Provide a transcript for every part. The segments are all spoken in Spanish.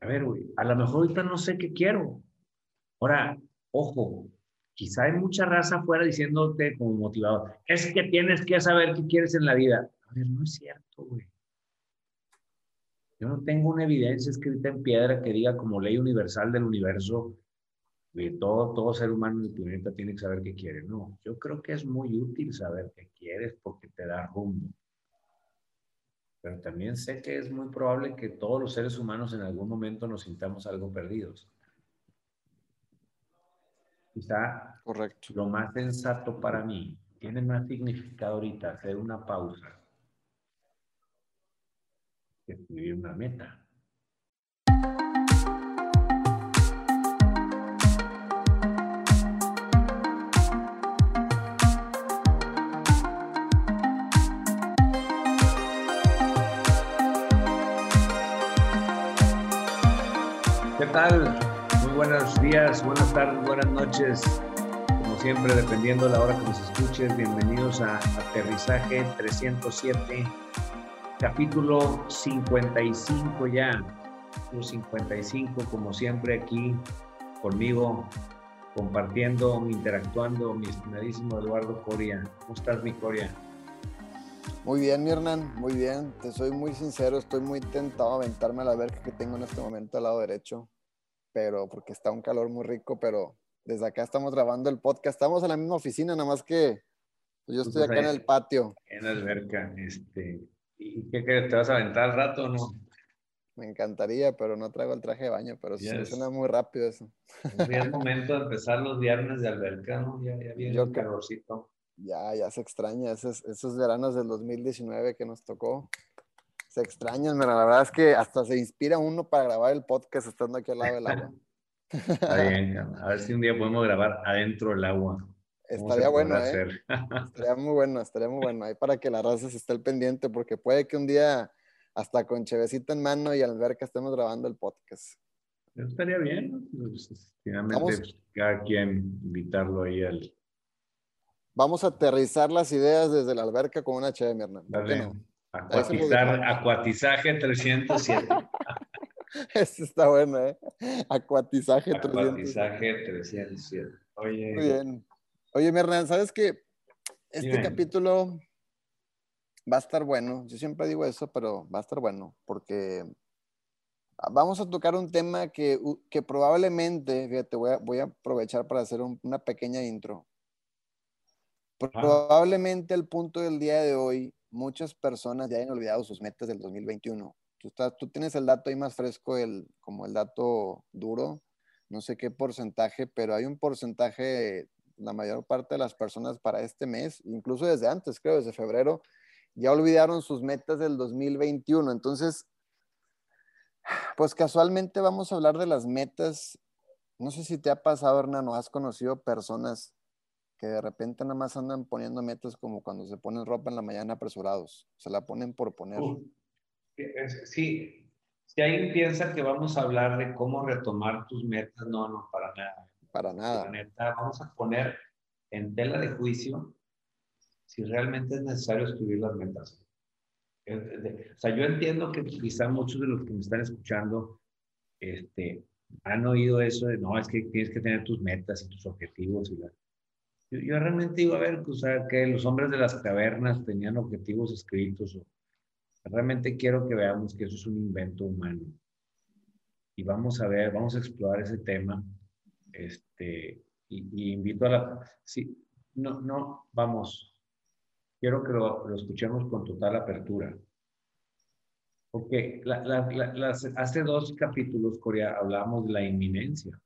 A ver, güey, a lo mejor ahorita no sé qué quiero. Ahora, ojo, quizá hay mucha raza afuera diciéndote como motivador, es que tienes que saber qué quieres en la vida. A ver, no es cierto, güey. Yo no tengo una evidencia escrita en piedra que diga como ley universal del universo que todo, todo ser humano en el planeta tiene que saber qué quiere. No, yo creo que es muy útil saber qué quieres porque te da rumbo. Pero también sé que es muy probable que todos los seres humanos en algún momento nos sintamos algo perdidos. Quizá Correcto. lo más sensato para mí tiene más significado ahorita hacer una pausa que escribir una meta. ¿Qué tal? Muy buenos días, buenas tardes, buenas noches. Como siempre, dependiendo de la hora que nos escuches, bienvenidos a Aterrizaje 307, capítulo 55 ya. Capítulo 55, como siempre, aquí conmigo, compartiendo, interactuando, mi estimadísimo Eduardo Coria. ¿Cómo estás, mi Coria? Muy bien, mi Hernán, muy bien. Te soy muy sincero, estoy muy tentado a aventarme a la verga que tengo en este momento al lado derecho, pero porque está un calor muy rico, pero desde acá estamos grabando el podcast. Estamos en la misma oficina, nada más que pues, yo estoy acá en el patio. En la alberca, este. ¿Y qué crees? ¿Te vas a aventar al rato o no? Me encantaría, pero no traigo el traje de baño, pero sí, Yes. suena muy rápido eso. Ya es momento de empezar los viernes de alberca, ¿no? Ya, ya viene Yo el calorcito. Ya, ya se extraña esos, esos veranos del 2019 que nos tocó. Se extrañan, mira, la verdad es que hasta se inspira uno para grabar el podcast estando aquí al lado del agua. Está bien, a ver si un día podemos grabar adentro del agua. ¿Cómo se Estaría bueno, ¿eh? hacer? Estaría muy bueno, estaría muy bueno. Ahí para que la raza se esté al pendiente, porque puede que un día hasta con chevecita en mano y alberca estemos grabando el podcast. Estaría bien, ¿no? Pues, finalmente, Vamos. pues, cada quien invitarlo ahí al. Vamos a aterrizar las ideas desde la alberca con una cheve, mi Hernán. ¿Por qué Dale, no? acuatizar, acuatizaje 307. Eso está bueno, ¿eh? Acuatizaje 300. Acuatizaje 307. Oye, Muy bien. Oye, mi Hernán, ¿sabes qué? Este Dime. capítulo va a estar bueno. Yo siempre digo eso, pero va a estar bueno porque vamos a tocar un tema que, que probablemente, fíjate, voy a, voy a aprovechar para hacer un- una pequeña intro. Probablemente al punto del día de hoy, muchas personas ya hayan olvidado sus metas del 2021. Tú, estás, tienes el dato ahí más fresco, el, como el dato duro, no sé qué porcentaje, pero hay un porcentaje, la mayor parte de las personas para este mes, incluso desde antes, creo, desde febrero, ya olvidaron sus metas del 2021. Entonces, pues casualmente vamos a hablar de las metas. No sé si te ha pasado, Hernán, o has conocido personas que de repente nada más andan poniendo metas como cuando se ponen ropa en la mañana apresurados. Se la ponen por poner. Sí, si alguien piensa que vamos a hablar de cómo retomar tus metas, no, no, para nada. Para La nada. neta, vamos a poner en tela de juicio si realmente es necesario escribir las metas. Eh, O sea, yo entiendo que quizá muchos de los que me están escuchando este, han oído eso de, no, es que tienes que tener tus metas y tus objetivos. Y la... yo, yo realmente digo, a ver, o sea, que los hombres de las cavernas tenían objetivos escritos. o- realmente quiero que veamos que eso es un invento humano. Y vamos a ver, vamos a explorar ese tema. Este, y, y invito a la... Sí, no, no, vamos. Quiero que lo, lo escuchemos con total apertura. Porque la- la- la- hace dos capítulos, Corea, hablábamos de la inminencia.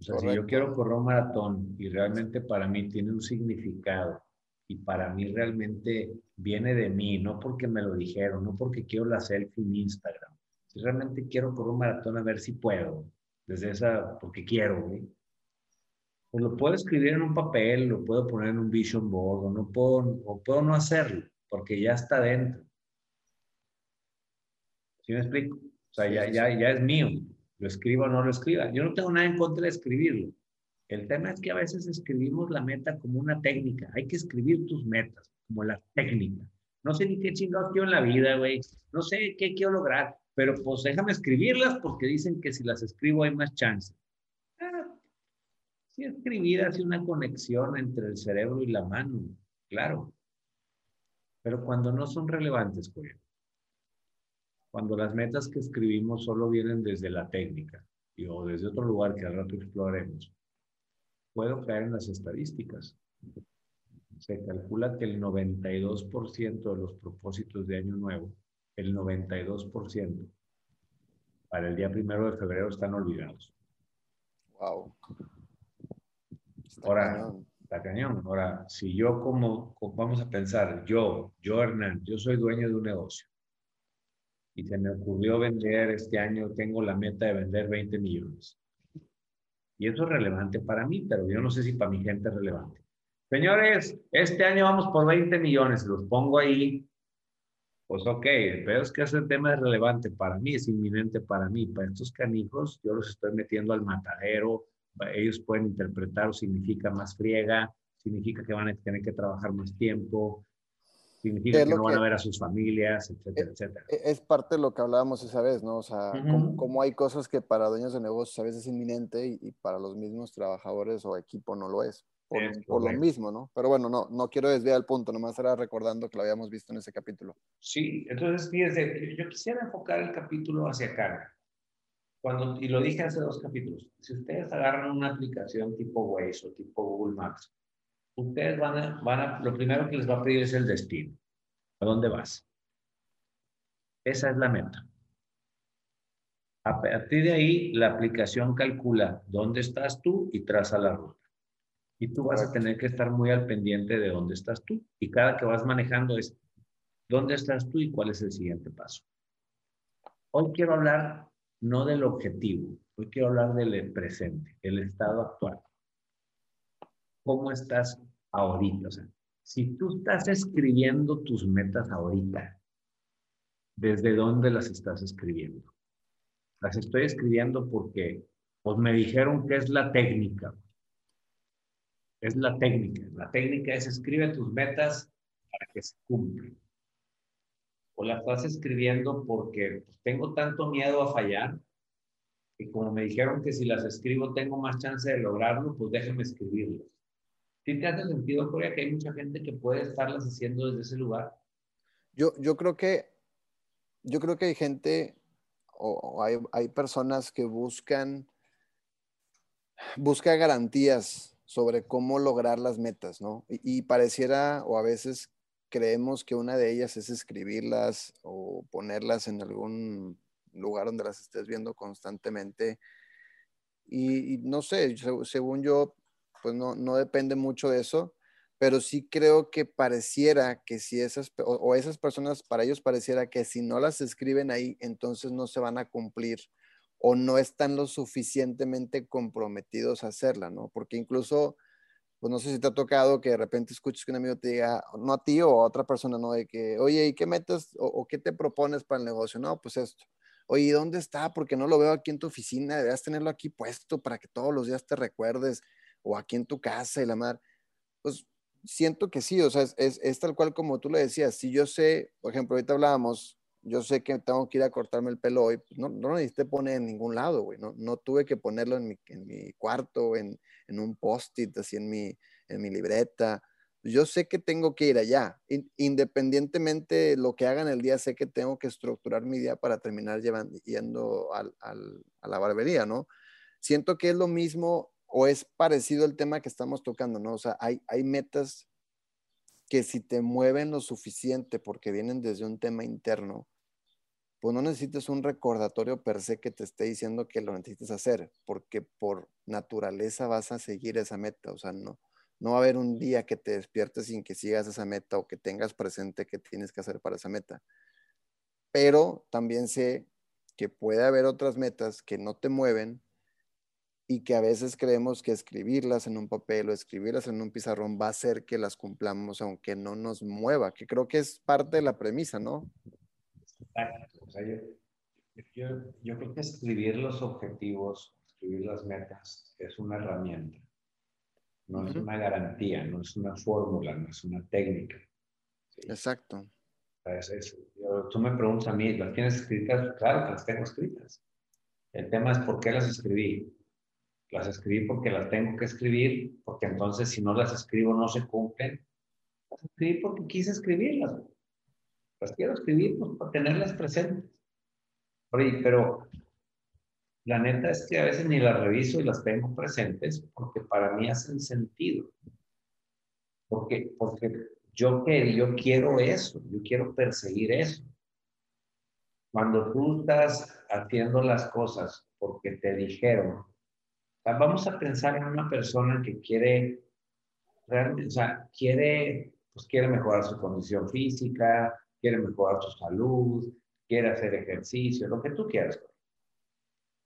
O sea, si yo quiero correr un maratón y realmente para mí tiene un significado y para mí realmente viene de mí, no porque me lo dijeron, no porque quiero la selfie en Instagram. Si realmente quiero correr un maratón a ver si puedo, desde esa, porque quiero, güey. Pues lo puedo escribir en un papel, lo puedo poner en un vision board, o no puedo, o puedo no hacerlo, porque ya está dentro. ¿Sí me explico? O sea, Sí, ya, sí, ya, ya es mío. Lo escriba o no lo escriba. Yo no tengo nada en contra de escribirlo. El tema es que a veces escribimos la meta como una técnica. Hay que escribir tus metas como la técnica. No sé ni qué chingados quiero en la vida, güey. No sé qué quiero lograr. pero pues déjame escribirlas porque dicen que si las escribo hay más chance. Ah, sí, escribir hace una conexión entre el cerebro y la mano, claro. Pero cuando no son relevantes, cuando las metas que escribimos solo vienen desde la técnica o desde otro lugar que al rato exploraremos, puedo caer en las estadísticas. Se calcula que el 92% de los propósitos de Año Nuevo el 92% para el día primero de febrero están olvidados. Wow. Ahora, está cañón. Ahora, si yo como, vamos a pensar, yo, yo Hernán, yo soy dueño de un negocio y se me ocurrió vender este año, tengo la meta de vender 20 millones. Y eso es relevante para mí, pero yo no sé si para mi gente es relevante. Señores, este año vamos por 20 millones, los pongo ahí pues ok, pero es que ese tema es relevante para mí, es inminente para mí. Para estos canijos, yo los estoy metiendo al matadero, ellos pueden interpretar significa más friega, significa que van a tener que trabajar más tiempo, significa que no van a ver a sus familias, etcétera, es, etcétera. E, es parte de lo que hablábamos esa vez, ¿no? O sea, como, hay cosas que para dueños de negocios a veces es inminente y, y, para los mismos trabajadores o equipo no lo es por, lo mismo, ¿no? Pero bueno, no, no quiero desviar el punto, nomás era recordando que lo habíamos visto en ese capítulo. Sí, entonces fíjense, yo quisiera enfocar el capítulo hacia acá. Cuando, y lo dije hace dos capítulos, si ustedes agarran una aplicación tipo Waze o tipo Google Maps, ustedes van a, van a, lo primero que les va a pedir es el destino. ¿A dónde vas? Esa es la meta. A partir de ahí, la aplicación calcula dónde estás tú y traza la ruta. Y tú vas a tener que estar muy al pendiente de dónde estás tú. Y cada que vas manejando es dónde estás tú y cuál es el siguiente paso. Hoy quiero hablar no del objetivo, hoy quiero hablar del presente, el estado actual. ¿Cómo estás ahorita? O sea, si tú estás escribiendo tus metas ahorita, ¿desde dónde las estás escribiendo? Las estoy escribiendo porque pues me dijeron que es la técnica es la técnica. La técnica es escribe tus metas para que se cumplan. O la estás escribiendo porque tengo tanto miedo a fallar y como me dijeron que si las escribo tengo más chance de lograrlo, pues déjame escribirlas. ¿Sí te hace sentido, Corea, que hay mucha gente que puede estarlas haciendo desde ese lugar? Yo, yo creo que yo creo que hay gente o, hay, hay personas que buscan busca garantías sobre cómo lograr las metas, ¿no? Y, pareciera, o a veces creemos que una de ellas es escribirlas o ponerlas en algún lugar donde las estés viendo constantemente. Y, no sé, según yo, pues no, no, depende mucho de eso, pero sí creo que pareciera que si esas, o esas personas, para ellos pareciera que si no las escriben ahí, entonces no se van a cumplir o no están lo suficientemente comprometidos a hacerla, ¿no? Porque incluso, pues no sé si te ha tocado que de repente escuches que un amigo te diga, no a ti o a otra persona, ¿no? De que, oye, ¿y qué metas o, qué te propones para el negocio? No, pues esto. Oye, ¿y dónde está? Porque no lo veo aquí en tu oficina, deberías tenerlo aquí puesto para que todos los días te recuerdes, o aquí en tu casa y la mar. Pues siento que sí, o sea, es, es tal cual como tú le decías. Si yo sé, por ejemplo, ahorita hablábamos, yo sé que tengo que ir a cortarme el pelo hoy, pues, no, no necesité poner en ningún lado, güey, no, no tuve que ponerlo en mi, en mi cuarto, en, en un post-it, así en mi, en mi libreta. Yo sé que tengo que ir allá, independientemente de lo que haga en el día, sé que tengo que estructurar mi día para terminar llevando, yendo al, al, a la barbería, ¿no? Siento que es lo mismo o es parecido el tema que estamos tocando, ¿no? O sea, hay, metas que si te mueven lo suficiente porque vienen desde un tema interno, pues no necesitas un recordatorio per se que te esté diciendo que lo necesites hacer, porque por naturaleza vas a seguir esa meta, o sea, no, no va a haber un día que te despiertes sin que sigas esa meta o que tengas presente qué tienes que hacer para esa meta. Pero también sé que puede haber otras metas que no te mueven y que a veces creemos que escribirlas en un papel o escribirlas en un pizarrón va a hacer que las cumplamos aunque no nos mueva, que creo que es parte de la premisa, ¿no? O sea, yo, yo, creo que escribir los objetivos, escribir las metas, es una herramienta. No es una garantía, no es una fórmula, no es una técnica. Exacto. tú me preguntas a mí, ¿las tienes escritas? Claro que las tengo escritas. El tema es por qué las escribí. Las escribí porque las tengo que escribir, porque entonces si no las escribo no se cumplen. Las escribí porque quise escribirlas. Las quiero escribir pues, para tenerlas presentes. Oye, pero la neta es que a veces ni las reviso y las tengo presentes porque para mí hacen sentido. Porque, porque yo, yo quiero eso, yo quiero perseguir eso. Cuando tú estás haciendo las cosas porque te dijeron, vamos a pensar en una persona que quiere, realmente, o sea, quiere, pues quiere mejorar su condición física, quiere mejorar su salud, quiere hacer ejercicio, lo que tú quieras.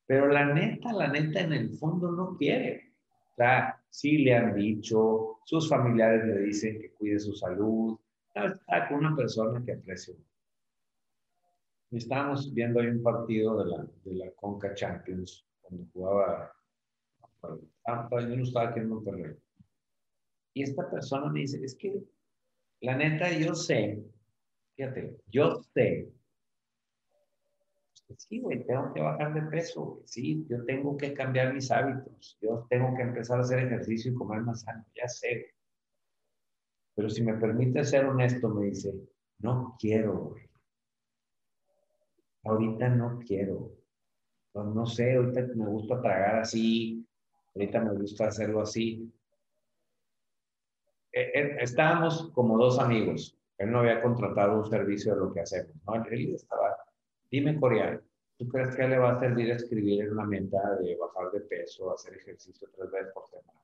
Pero la neta, la neta en el fondo no quiere. O sea, sí le han dicho, sus familiares le dicen que cuide su salud, está con una persona que aprecio. Estábamos viendo ahí un partido de la, de la Conca Champions, cuando jugaba, ah, yo no estaba aquí en Monterrey. Y esta persona me dice, es que la neta yo sé, fíjate, yo sé sí, güey, tengo que bajar de peso, Sí, yo tengo que cambiar mis hábitos. Yo tengo que empezar a hacer ejercicio y comer más sano. Ya sé. Pero si me permite ser honesto, me dice, no quiero, güey. Ahorita no quiero. No, no sé, ahorita me gusta tragar así. Ahorita me gusta hacerlo así. Eh, eh, estábamos como dos amigos. Él no había contratado un servicio de lo que hacemos. ¿no? Él estaba Dime, coreano, ¿tú crees que le va a servir escribir en una meta de bajar de peso, hacer ejercicio tres veces por semana?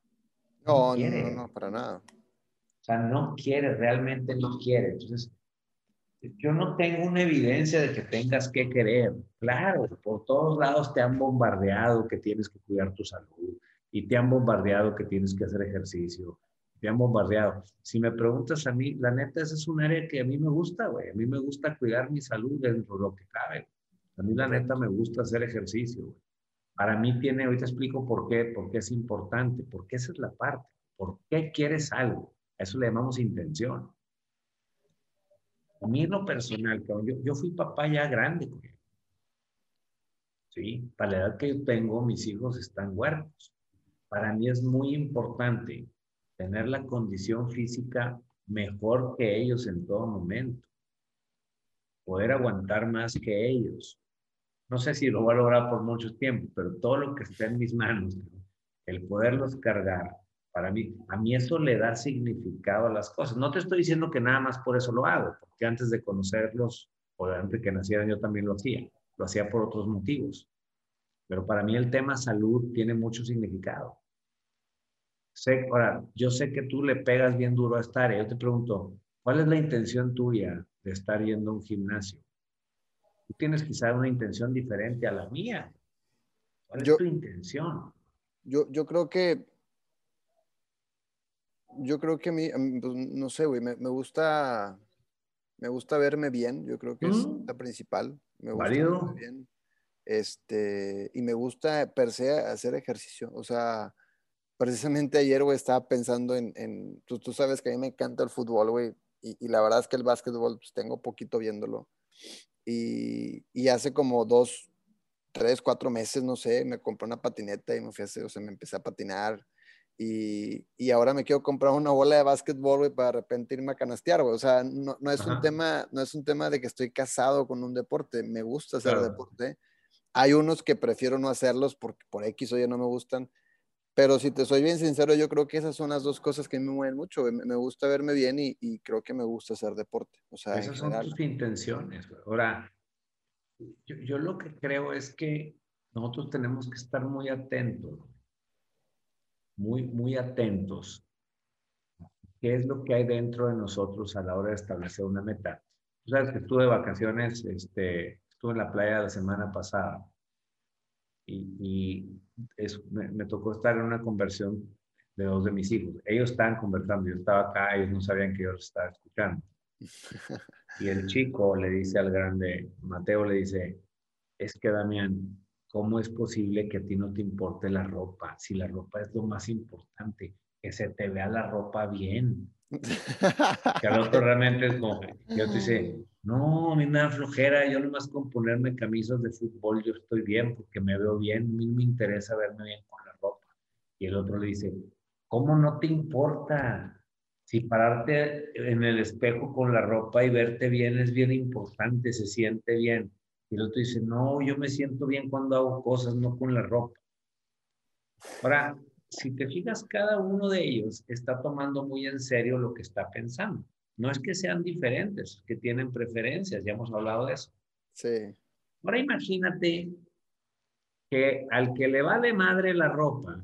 No, no, no, no, para nada. O sea, no quiere, realmente no quiere. Entonces, yo no tengo una evidencia de que tengas que querer. Claro, por todos lados te han bombardeado que tienes que cuidar tu salud y te han bombardeado que tienes que hacer ejercicio me han bombardeado. Si me preguntas a mí, la neta, esa es un área que a mí me gusta, güey. A mí me gusta cuidar mi salud dentro de lo que cabe. A mí, la neta, me gusta hacer ejercicio, güey. Para mí tiene, ahorita explico por qué, por qué es importante, porque esa es la parte. ¿Por qué quieres algo? A eso le llamamos intención. A mí en lo personal, yo, yo fui papá ya grande, güey. Sí, para la edad que yo tengo, mis hijos están huertos. Para mí es muy importante tener la condición física mejor que ellos en todo momento, poder aguantar más que ellos. No sé si lo voy a lograr por mucho tiempo, pero todo lo que esté en mis manos, el poderlos cargar, para mí, a mí eso le da significado a las cosas. No te estoy diciendo que nada más por eso lo hago, porque antes de conocerlos, o antes que nacieran, yo también lo hacía. Lo hacía por otros motivos. Pero para mí el tema salud tiene mucho significado. Sé, ahora, yo sé que tú le pegas bien duro a esta área. Yo te pregunto, ¿cuál es la intención tuya de estar yendo a un gimnasio? Tú tienes quizá una intención diferente a la mía. ¿Cuál es tu intención? Yo, yo creo que, yo creo que a mí, pues, no sé, güey, me, gusta, me gusta verme bien. Yo creo que es mm. la principal. Me gusta verme bien. Este, y me gusta per se hacer ejercicio. O sea, precisamente ayer, güey, estaba pensando en, en tú, tú, sabes que a mí me encanta el fútbol, güey, y, y, la verdad es que el básquetbol, pues tengo poquito viéndolo. Y, y, hace como dos, tres, cuatro meses, no sé, me compré una patineta y me fui a hacer, o sea, me empecé a patinar. Y, y ahora me quiero comprar una bola de básquetbol, güey, para de repente irme a canastear, güey. O sea, no, no es un tema, no es un tema de que estoy casado con un deporte, me gusta hacer deporte. Hay unos que prefiero no hacerlos porque por X o Y no me gustan, pero si te soy bien sincero, yo creo que esas son las dos cosas que me mueven mucho. Me, gusta verme bien y, creo que me gusta hacer deporte. O sea, esas son tus intenciones. Ahora, yo, yo, lo que creo es que nosotros tenemos que estar muy atentos, muy, muy atentos. ¿Qué es lo que hay dentro de nosotros a la hora de establecer una meta? Tú sabes que estuve de vacaciones, este, estuve en la playa la semana pasada y, me, tocó estar en una conversión de dos de mis hijos. Ellos estaban conversando, yo estaba acá, ellos no sabían que yo los estaba escuchando. Y el chico le dice al grande, Mateo le dice, es que Damián, ¿cómo es posible que a ti no te importe la ropa? Si la ropa es lo más importante, que se te vea la ropa bien. que al otro realmente es como, yo te dice, No, a mí me da flojera, yo nomás con ponerme camisas de fútbol yo estoy bien porque me veo bien, a mí me interesa verme bien con la ropa. Y el otro le dice, ¿cómo no te importa? Si pararte en el espejo con la ropa y verte bien es bien importante, se siente bien. Y el otro dice, no, yo me siento bien cuando hago cosas, no con la ropa. Ahora, si te fijas, cada uno de ellos está tomando muy en serio lo que está pensando. No es que sean diferentes, que tienen preferencias, ya hemos hablado de eso. Sí. Ahora imagínate que al que le vale madre la ropa,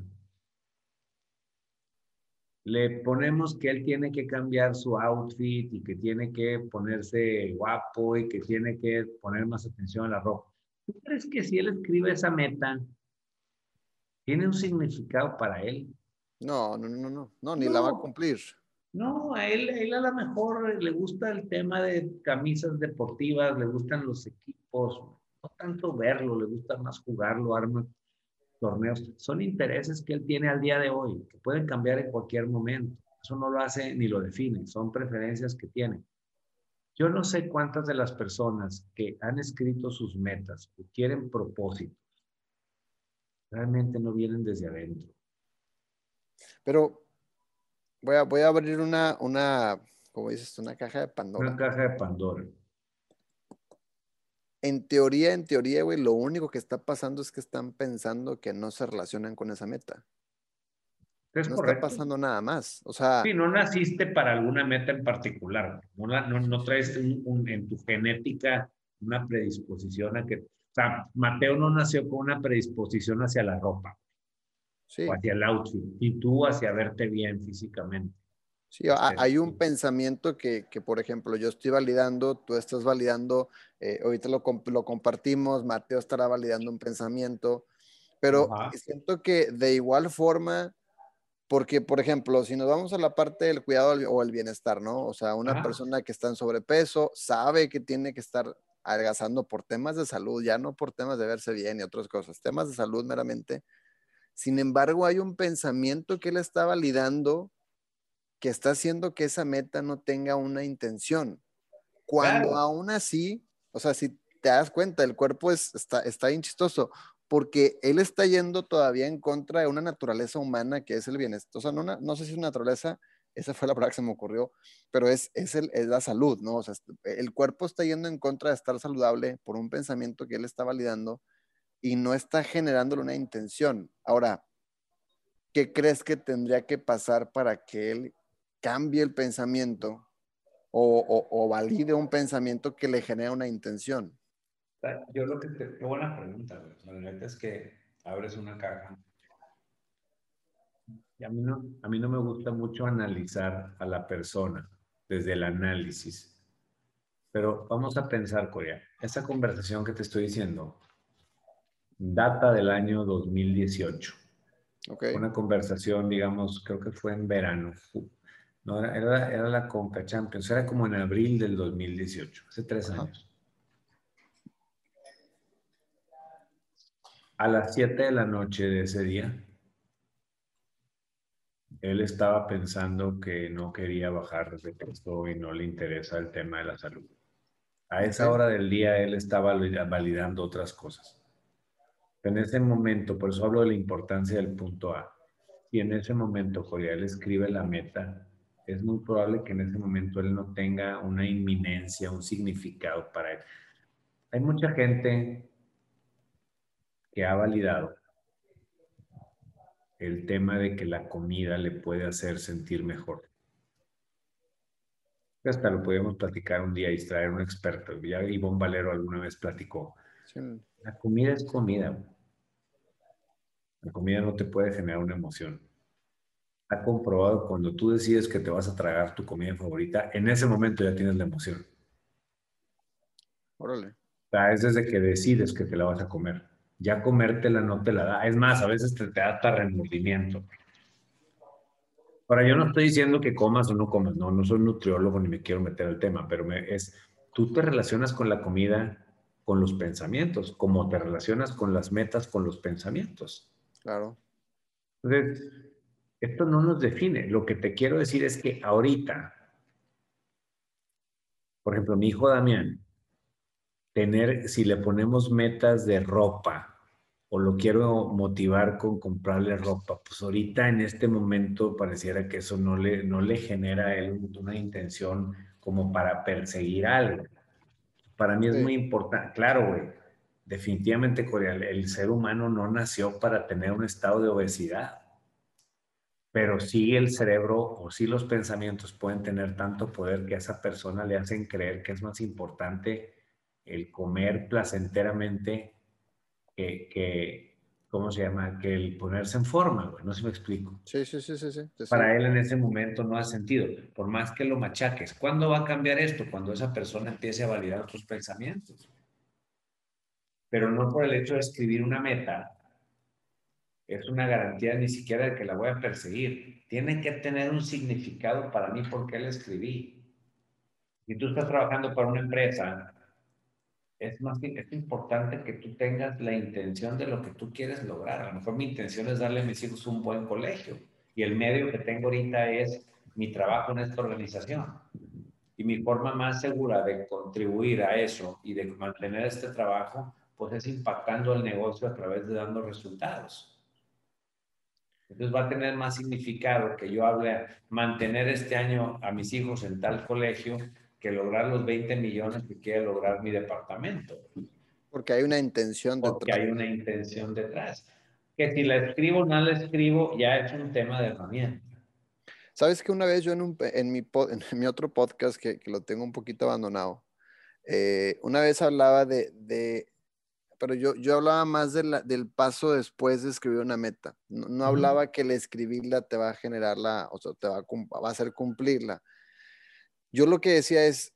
le ponemos que él tiene que cambiar su outfit y que tiene que ponerse guapo y que tiene que poner más atención a la ropa. ¿Tú crees que si él escribe esa meta, tiene un significado para él? No, no, no, no, no, ni la va a cumplir. No, a él, él a lo mejor le gusta el tema de camisas deportivas, le gustan los equipos, no tanto verlo, le gusta más jugarlo, armar torneos. Son intereses que él tiene al día de hoy, que pueden cambiar en cualquier momento. Eso no lo hace ni lo define, son preferencias que tiene. Yo no sé cuántas de las personas que han escrito sus metas o quieren propósitos, realmente no vienen desde adentro. Pero Voy a, voy a abrir una, una, ¿cómo dices? Una caja de Pandora. Una caja de Pandora. En teoría, en teoría, güey, lo único que está pasando es que están pensando que no se relacionan con esa meta. Es no correcto. está pasando nada más. O sea. Sí, no naciste para alguna meta en particular. No, no, no traes un, en tu genética una predisposición a que. O sea, Mateo no nació con una predisposición hacia la ropa o hacia el outfit y tú hacia verte bien físicamente. Sí, hay un pensamiento que, que, por ejemplo, yo estoy validando, tú estás validando, eh, ahorita lo, lo, compartimos, Mateo estará validando un pensamiento, pero siento que de igual forma, porque, por ejemplo, si nos vamos a la parte del cuidado o el bienestar, ¿no? O sea, una persona que está en sobrepeso sabe que tiene que estar adelgazando por temas de salud, ya no por temas de verse bien y otras cosas, temas de salud meramente sin embargo, hay un pensamiento que él está validando que está haciendo que esa meta no tenga una intención. Cuando aún así, o sea, si te das cuenta, el cuerpo es, está, está bien chistoso, porque él está yendo todavía en contra de una naturaleza humana que es el bienestar. O sea, no, no sé si es una naturaleza, esa fue la palabra que se me ocurrió, pero es, es, el, es la salud, ¿no? O sea, el cuerpo está yendo en contra de estar saludable por un pensamiento que él está validando y no está generándole una intención. Ahora, ¿qué crees que tendría que pasar para que él cambie el pensamiento o, valide un pensamiento que le genera una intención? Yo lo que te... Qué buena pregunta, La verdad es que abres una caja. Y a mí, no, a mí no me gusta mucho analizar a la persona desde el análisis. Pero vamos a pensar, Corea, esa conversación que te estoy diciendo, data del año 2018. Okay. Una conversación, digamos, creo que fue en verano. No, era, era, la Conca Champions, era como en abril del 2018, hace tres años. A las 7 de la noche de ese día, él estaba pensando que no quería bajar de peso y no le interesa el tema de la salud. A esa hora del día él estaba validando otras cosas. En ese momento, por eso hablo de la importancia del punto A, y en ese momento Joriel escribe la meta, es muy probable que en ese momento él no tenga una inminencia, un significado para él. Hay mucha gente que ha validado el tema de que la comida le puede hacer sentir mejor. Hasta lo podemos platicar un día y traer un experto. Ya Ivonne Valero alguna vez platicó. La comida es comida. La comida no te puede generar una emoción. Ha comprobado cuando tú decides que te vas a tragar tu comida favorita, en ese momento ya tienes la emoción. Órale. O sea, es desde que decides que te la vas a comer. Ya comértela no te la da. Es más, a veces te, te da hasta remordimiento. Ahora, yo no estoy diciendo que comas o no comas, no, no soy nutriólogo ni me quiero meter al tema, pero me, es, tú te relacionas con la comida con los pensamientos, como te relacionas con las metas con los pensamientos. Claro. Entonces, esto no nos define. Lo que te quiero decir es que ahorita, por ejemplo, mi hijo Damián, tener, si le ponemos metas de ropa o lo quiero motivar con comprarle ropa, pues ahorita en este momento pareciera que eso no le, no le genera a él una intención como para perseguir algo. Para mí es muy importante, claro, güey, definitivamente, Coreal, el ser humano no nació para tener un estado de obesidad, pero sí el cerebro o sí los pensamientos pueden tener tanto poder que a esa persona le hacen creer que es más importante el comer placenteramente que, que ¿cómo se llama? Que el ponerse en forma, güey. No sé si me explico. Sí, sí, sí, sí. sí. Para él en ese momento no ha sentido, por más que lo machaques. ¿Cuándo va a cambiar esto? Cuando esa persona empiece a validar tus pensamientos pero no por el hecho de escribir una meta, es una garantía ni siquiera de que la voy a perseguir. Tiene que tener un significado para mí porque la escribí. Si tú estás trabajando para una empresa, es más es importante que tú tengas la intención de lo que tú quieres lograr. A lo mejor mi intención es darle a mis hijos un buen colegio y el medio que tengo ahorita es mi trabajo en esta organización. Y mi forma más segura de contribuir a eso y de mantener este trabajo pues es impactando el negocio a través de dando resultados. Entonces va a tener más significado que yo hable mantener este año a mis hijos en tal colegio que lograr los 20 millones que quiere lograr mi departamento. Porque hay una intención detrás. Porque hay una intención detrás. Que si la escribo o no la escribo, ya es un tema de herramienta. Sabes que una vez yo en, un, en, mi, en mi otro podcast, que, que, lo tengo un poquito abandonado, eh, una vez hablaba de, de pero yo, yo hablaba más del paso después de escribir una meta. No, hablaba que el escribirla te va a generar la, o sea, te va a, va a hacer cumplirla. Yo lo que decía es,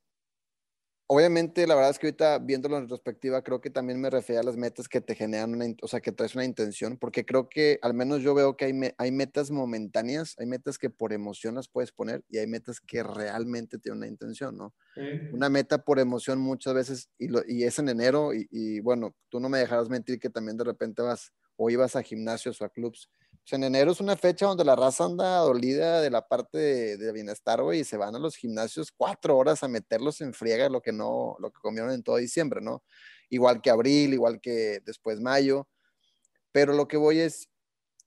Obviamente, la verdad es que ahorita viéndolo en retrospectiva, creo que también me refiero a las metas que te generan una, o sea, que traes una intención, porque creo que al menos yo veo que hay, hay metas momentáneas, hay metas que por emoción las puedes poner y hay metas que realmente tienen una intención, ¿no? Una meta por emoción muchas veces, y, lo, y es en enero, y, y, bueno, tú no me dejarás mentir que también de repente vas o ibas a gimnasios o a clubs en enero es una fecha donde la raza anda dolida de la parte de, bienestar, güey, y se van a los gimnasios cuatro horas a meterlos en friega lo que no, lo que comieron en todo diciembre, ¿no? Igual que abril, igual que después mayo. Pero lo que voy es,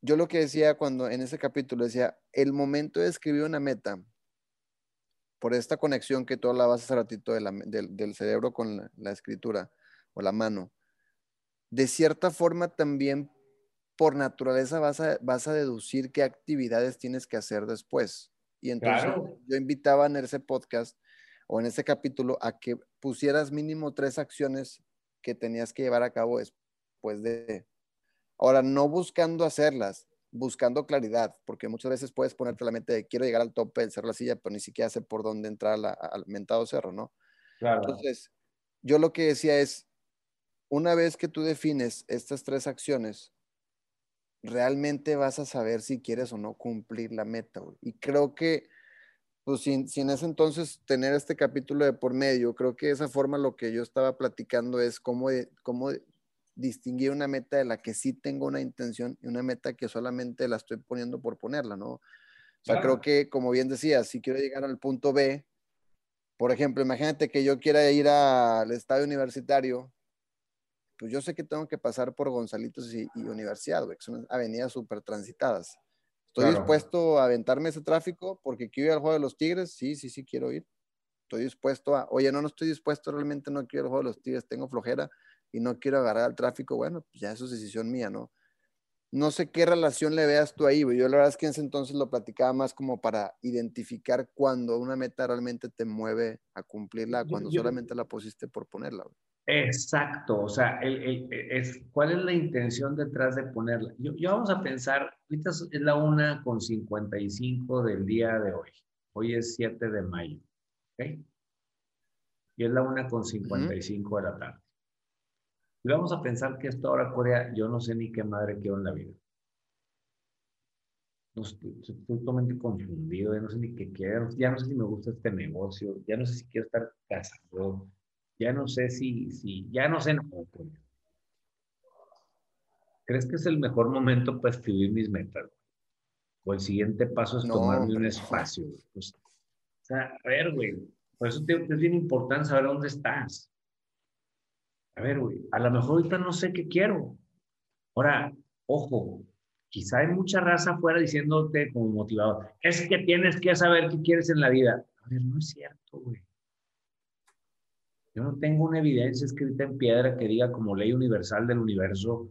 yo lo que decía cuando en ese capítulo decía, el momento de escribir una meta, por esta conexión que tú hablabas hace ratito del, cerebro con la, la escritura o la mano, de cierta forma también por naturaleza vas a, vas a deducir qué actividades tienes que hacer después. Y entonces yo invitaba en ese podcast o en ese capítulo a que pusieras mínimo tres acciones que tenías que llevar a cabo después de... Ahora, no buscando hacerlas, buscando claridad, porque muchas veces puedes ponerte la mente de quiero llegar al tope del cerro la silla, pero ni siquiera sé por dónde entrar al mentado cerro, ¿no? Claro. Entonces, yo lo que decía es, una vez que tú defines estas tres acciones, realmente vas a saber si quieres o no cumplir la meta. Y creo que, pues sin, sin, ese entonces tener este capítulo de por medio, creo que de esa forma lo que yo estaba platicando es cómo, cómo distinguir una meta de la que sí tengo una intención y una meta que solamente la estoy poniendo por ponerla, ¿no? O sea, creo que, como bien decía, si quiero llegar al punto B, por ejemplo, imagínate que yo quiera ir al estadio universitario pues yo sé que tengo que pasar por Gonzalitos y, Universidad, güey, que son avenidas súper transitadas. ¿Estoy dispuesto a aventarme ese tráfico porque quiero ir al juego de los Tigres? Sí, sí, sí, quiero ir. Estoy dispuesto a, oye, no, no estoy dispuesto, realmente no quiero ir al juego de los Tigres, tengo flojera y no quiero agarrar el tráfico. Bueno, pues ya eso es decisión mía, ¿no? No sé qué relación le veas tú ahí, güey. Yo la verdad es que en ese entonces lo platicaba más como para identificar cuando una meta realmente te mueve a cumplirla, cuando solamente la pusiste por ponerla. Güey. Exacto, o sea, es, ¿cuál es la intención detrás de ponerla? Yo, vamos a pensar, ahorita es la una con 55 del día de hoy. Hoy es 7 de mayo, ¿ok? Y es la una con 55 de la tarde. Y vamos a pensar que esto ahora Corea, yo no sé ni qué madre quiero en la vida. estoy, estoy, totalmente confundido, ya no sé ni qué quiero, ya no sé si me gusta este negocio, ya no sé si quiero estar casado ya no sé si, si ya no sé. No, ¿Crees que es el mejor momento para escribir mis metas? O el siguiente paso es tomarme un espacio. Pues, o sea, a ver, güey, Por eso es bien importante saber dónde estás. A ver, güey, a lo mejor ahorita no sé qué quiero. Ahora, ojo, quizá hay mucha raza afuera diciéndote como motivador, es que tienes que saber qué quieres en la vida. A ver, no es cierto, güey. Yo no tengo una evidencia escrita en piedra que diga como ley universal del universo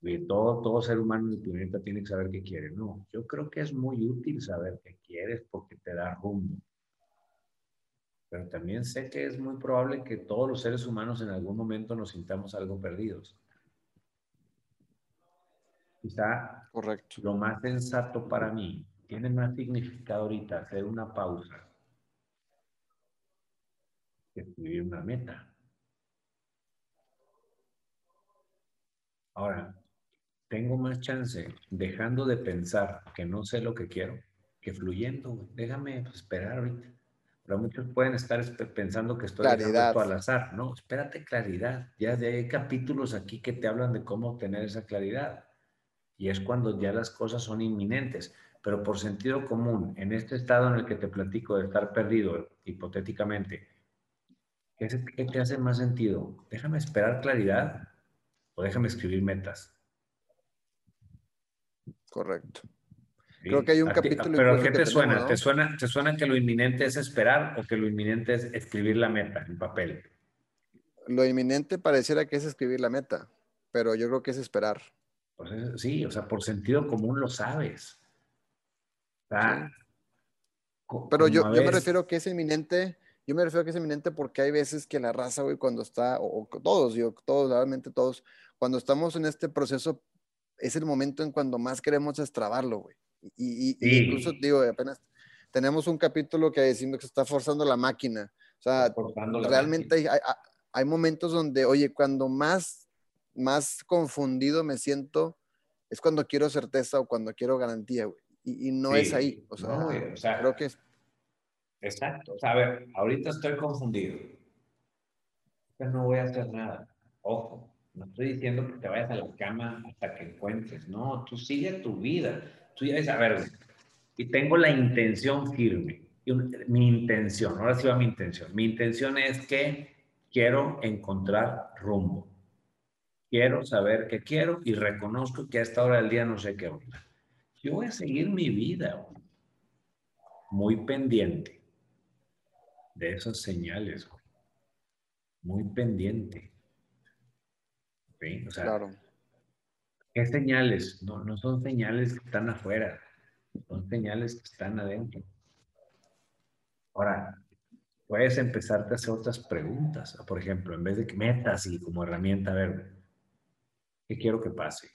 que todo, todo ser humano en el planeta tiene que saber qué quiere. No, yo creo que es muy útil saber qué quieres porque te da rumbo. Pero también sé que es muy probable que todos los seres humanos en algún momento nos sintamos algo perdidos. Quizá Correcto. lo más sensato para mí tiene más significado ahorita hacer una pausa escribir una meta. Ahora, tengo más chance dejando de pensar que no sé lo que quiero que fluyendo. Déjame esperar ahorita. Pero muchos pueden estar pensando que estoy claridad. al azar. No, espérate claridad. Ya hay capítulos aquí que te hablan de cómo obtener esa claridad. Y es cuando ya las cosas son inminentes. Pero por sentido común, en este estado en el que te platico de estar perdido, hipotéticamente, ¿qué, te hace más sentido? Déjame esperar claridad o déjame escribir metas. Correcto. Creo que hay un capítulo. ¿Pero qué te suena? ¿Te suena? ¿Te suena que lo inminente es esperar o que lo inminente es escribir la meta en papel? Lo inminente pareciera que es escribir la meta, pero yo creo que es esperar. Pues sí, o sea, por sentido común lo sabes. Pero yo, yo me refiero que es inminente, yo me refiero a que es inminente porque hay veces que la raza, güey, cuando está, o, todos, yo, todos, realmente todos, cuando estamos en este proceso, es el momento en cuando más queremos extrabarlo, güey. Y, incluso, digo, apenas tenemos un capítulo que diciendo que se está forzando la máquina. O sea, realmente hay, hay, momentos donde, oye, cuando más, más confundido me siento, es cuando quiero certeza o cuando quiero garantía, güey. Y, no es ahí. O sea, creo que es. Exacto. O sea, a ver, ahorita estoy confundido. No voy a hacer nada. Ojo, no estoy diciendo que te vayas a la cama hasta que encuentres. No, tú sigue tu vida tú ya dices, a ver, y tengo la intención firme. mi intención, ahora sí va mi intención. Mi intención es que quiero encontrar rumbo. Quiero saber qué quiero y reconozco que a esta hora del día no sé qué onda. Yo voy a seguir mi vida muy pendiente de esas señales, muy pendiente. O sea, claro ¿Qué señales? No, no son señales que están afuera, son señales que están adentro. Ahora, puedes empezarte a hacer otras preguntas. Por ejemplo, en vez de que metas y como herramienta, a ver, ¿qué quiero que pase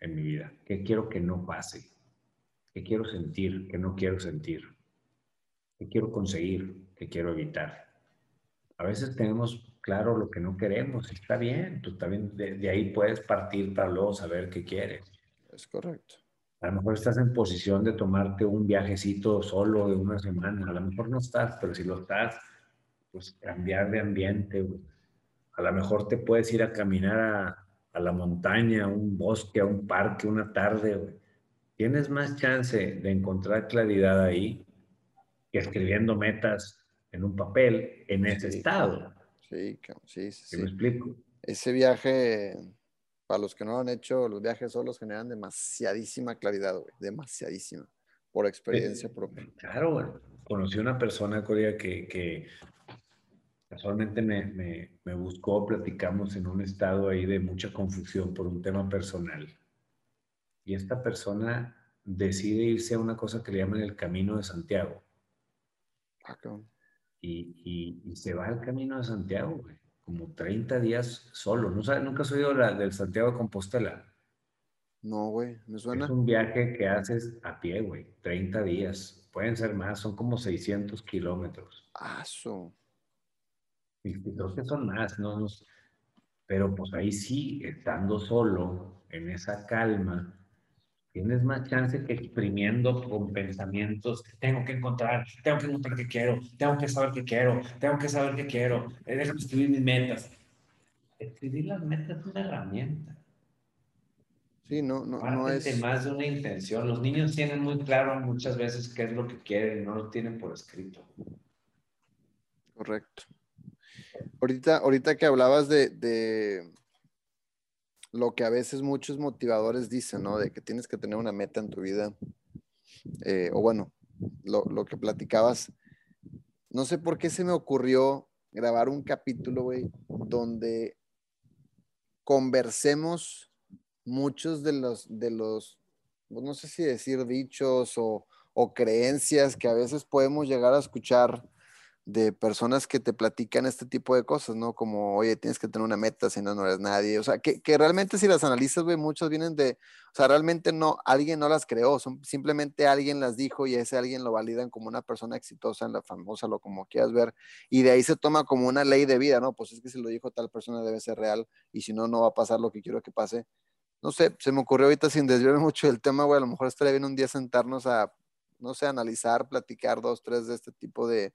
en mi vida? ¿Qué quiero que no pase? ¿Qué quiero sentir? ¿Qué no quiero sentir? ¿Qué quiero conseguir? ¿Qué quiero evitar? A veces tenemos claro lo que no queremos. Está bien, tú también de, ahí puedes partir para luego saber qué quieres. Es correcto. A lo mejor estás en posición de tomarte un viajecito solo de una semana. A lo mejor no estás, pero si lo estás, pues cambiar de ambiente. A lo mejor te puedes ir a caminar a, a la montaña, a un bosque, a un parque, una tarde. Tienes más chance de encontrar claridad ahí que escribiendo metas en un papel en ese estado. Sí, sí, sí. me explico? Ese viaje, para los que no lo han hecho, los viajes solos generan demasiadísima claridad, güey, demasiadísima, por experiencia propia. Claro, güey. Conocí una persona, Corea, que, que casualmente me, me, me buscó, platicamos en un estado ahí de mucha confusión por un tema personal. Y esta persona decide irse a una cosa que le llaman el Camino de Santiago. Ah, y, y, se va al camino de Santiago, güey, como 30 días solo. ¿No sabes, ¿Nunca has oído la, del Santiago de Compostela? No, güey, me suena. Es un viaje que haces a pie, güey, 30 días. Pueden ser más, son como 600 kilómetros. Ah, eso. Y creo que son más, ¿no? Pero pues ahí sí, estando solo, en esa calma, tienes más chance que exprimiendo con pensamientos, tengo que encontrar, tengo que encontrar qué quiero, tengo que saber qué quiero, tengo que saber qué quiero, eh, déjame escribir mis metas. Escribir las metas es una herramienta. Sí, no, no, no es... más de una intención. Los niños tienen muy claro muchas veces qué es lo que quieren y no lo tienen por escrito. Correcto. Ahorita, ahorita que hablabas de, lo que a veces muchos motivadores dicen, ¿no? De que tienes que tener una meta en tu vida. Eh, o bueno, lo, lo, que platicabas. No sé por qué se me ocurrió grabar un capítulo, güey, donde conversemos muchos de los, de los, pues, no sé si decir dichos o, o creencias que a veces podemos llegar a escuchar de personas que te platican este tipo de cosas, ¿no? Como, oye, tienes que tener una meta, si no, no eres nadie. O sea, que, que realmente si las analizas, güey, muchos vienen de, o sea, realmente no, alguien no las creó, son, simplemente alguien las dijo y ese alguien lo validan como una persona exitosa en la famosa, lo como quieras ver, y de ahí se toma como una ley de vida, ¿no? Pues es que si lo dijo tal persona debe ser real y si no, no va a pasar lo que quiero que pase. No sé, se me ocurrió ahorita sin desviarme mucho del tema, güey, a lo mejor estaría bien un día sentarnos a, no sé, analizar, platicar dos, tres de este tipo de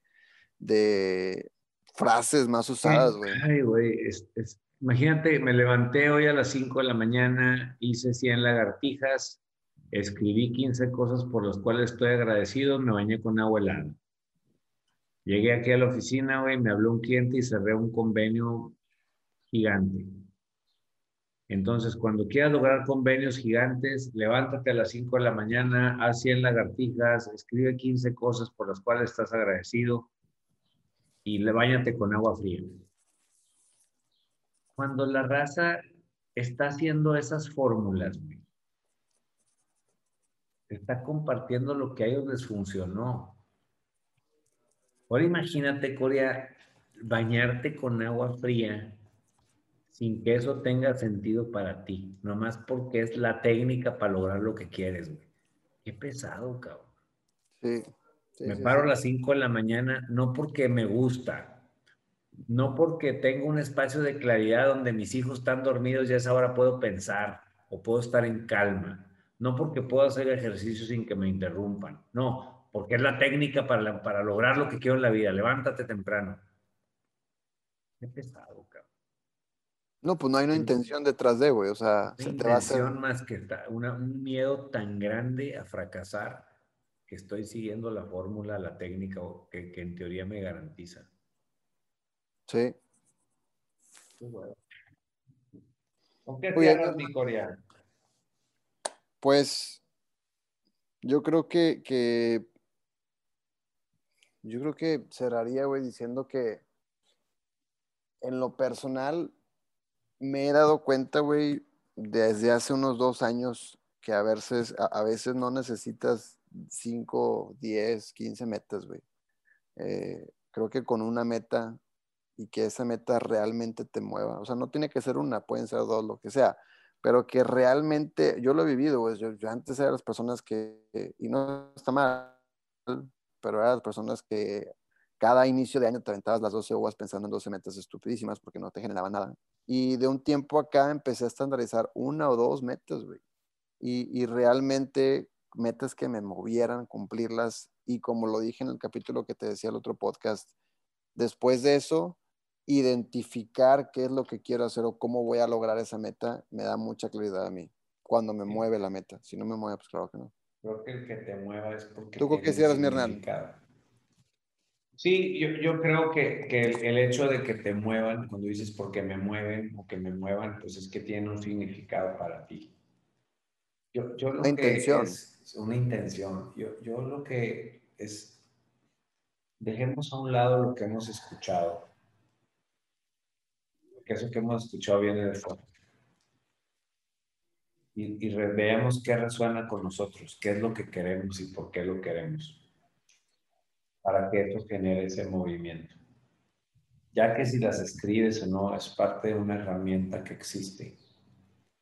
de frases más usadas, güey. Ay, güey, imagínate, me levanté hoy a las 5 de la mañana, hice 100 lagartijas, escribí 15 cosas por las cuales estoy agradecido, me bañé con agua helada. Llegué aquí a la oficina, güey, me habló un cliente y cerré un convenio gigante. Entonces, cuando quieras lograr convenios gigantes, levántate a las 5 de la mañana, haz 100 lagartijas, escribe 15 cosas por las cuales estás agradecido y le bañate con agua fría. Cuando la raza está haciendo esas fórmulas, está compartiendo lo que a ellos les funcionó. Ahora imagínate, Corea, bañarte con agua fría sin que eso tenga sentido para ti, nomás porque es la técnica para lograr lo que quieres, güey. Qué pesado, cabrón. Sí me paro a las 5 de la mañana, no porque me gusta, no porque tengo un espacio de claridad donde mis hijos están dormidos y a esa hora puedo pensar o puedo estar en calma, no porque puedo hacer ejercicio sin que me interrumpan, no, porque es la técnica para, para lograr lo que quiero en la vida. Levántate temprano. Qué pesado, cabrón. No, pues no hay una intención detrás de, güey, o sea, se te va a hacer... más que un miedo tan grande a fracasar estoy siguiendo la fórmula, la técnica que, que en teoría me garantiza. Sí. ¿Con qué cierras, mi coreano? Pues yo creo que, que yo creo que cerraría, güey, diciendo que en lo personal me he dado cuenta, güey, desde hace unos dos años que a veces, a veces no necesitas 5, 10, 15 metas, güey. Eh, creo que con una meta y que esa meta realmente te mueva, o sea, no tiene que ser una, pueden ser dos, lo que sea, pero que realmente, yo lo he vivido, güey, yo, antes era las personas que, y no está mal, pero eran las personas que cada inicio de año te aventabas las 12 uvas pensando en 12 metas estupidísimas porque no te generaba nada. Y de un tiempo acá empecé a estandarizar una o dos metas, güey. Y, y realmente metas que me movieran, cumplirlas y como lo dije en el capítulo que te decía el otro podcast, después de eso, identificar qué es lo que quiero hacer o cómo voy a lograr esa meta, me da mucha claridad a mí cuando me mueve la meta. Si no me mueve, pues claro que no. Creo que el que te mueva es porque... ¿Tú con qué cierras, mi Hernán? Sí, yo, yo creo que, que el, el, hecho de que te muevan, cuando dices porque me mueven o que me muevan, pues es que tiene un significado para ti. Yo, yo lo que intención. Es una intención. Yo, yo lo que es, dejemos a un lado lo que hemos escuchado, porque eso que hemos escuchado viene de fuera. Y, y veamos qué resuena con nosotros, qué es lo que queremos y por qué lo queremos, para que esto genere ese movimiento. Ya que si las escribes o no, es parte de una herramienta que existe,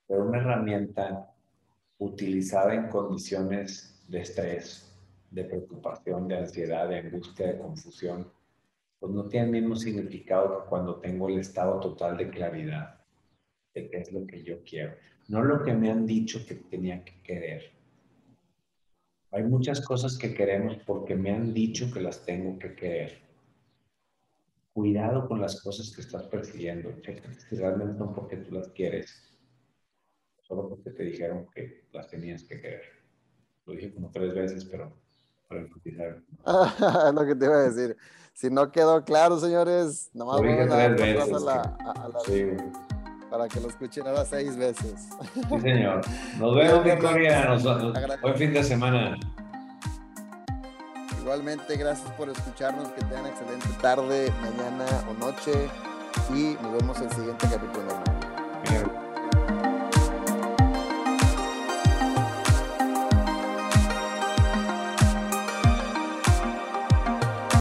pero una herramienta utilizada en condiciones de estrés, de preocupación, de ansiedad, de angustia, de confusión, pues no tiene el mismo significado que cuando tengo el estado total de claridad de qué es lo que yo quiero, no lo que me han dicho que tenía que querer. Hay muchas cosas que queremos porque me han dicho que las tengo que querer. Cuidado con las cosas que estás persiguiendo. Checa si realmente son porque tú las quieres solo porque te dijeron que las tenías que querer. Lo dije como tres veces, pero para enfatizar. es lo que te iba a decir. Si no quedó claro, señores, nomás Lo dije tres veces, a la, a- la- Sí, para que lo escuchen ahora seis veces. sí, señor. Nos vemos, Victoria. Nos, nos- buen fin de semana. Igualmente, gracias por escucharnos. Que tengan excelente tarde, mañana o noche. Y nos vemos en el siguiente capítulo.